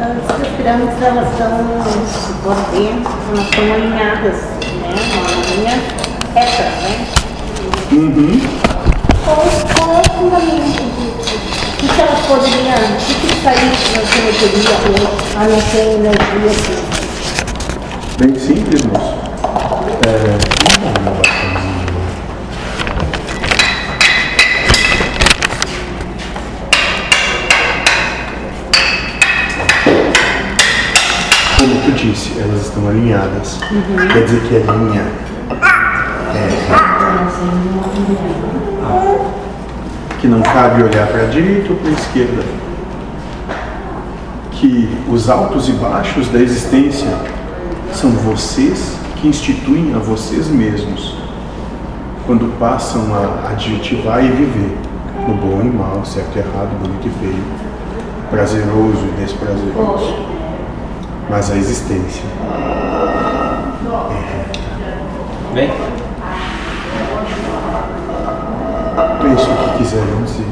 As pirâmides elas estão, por dentro, elas estão alinhadas, né? Uma linha reta, né? Uhum. Qual, qual é o fundamento disso? O que que elas poderiam, o que que isso aí na geometria, a não ser energia assim? Bem simples, moço. É, Como tu disse, elas estão alinhadas. Quer dizer que a linha é reta. Que não cabe olhar para a direita ou para a esquerda. Que os altos e baixos da existência são vocês que instituem a vocês mesmos quando passam a adjetivar e viver no bom e mal, certo e errado, bonito e feio, prazeroso e desprazeroso. Mas a existência é. Vem. Pense o que quiserem dizer.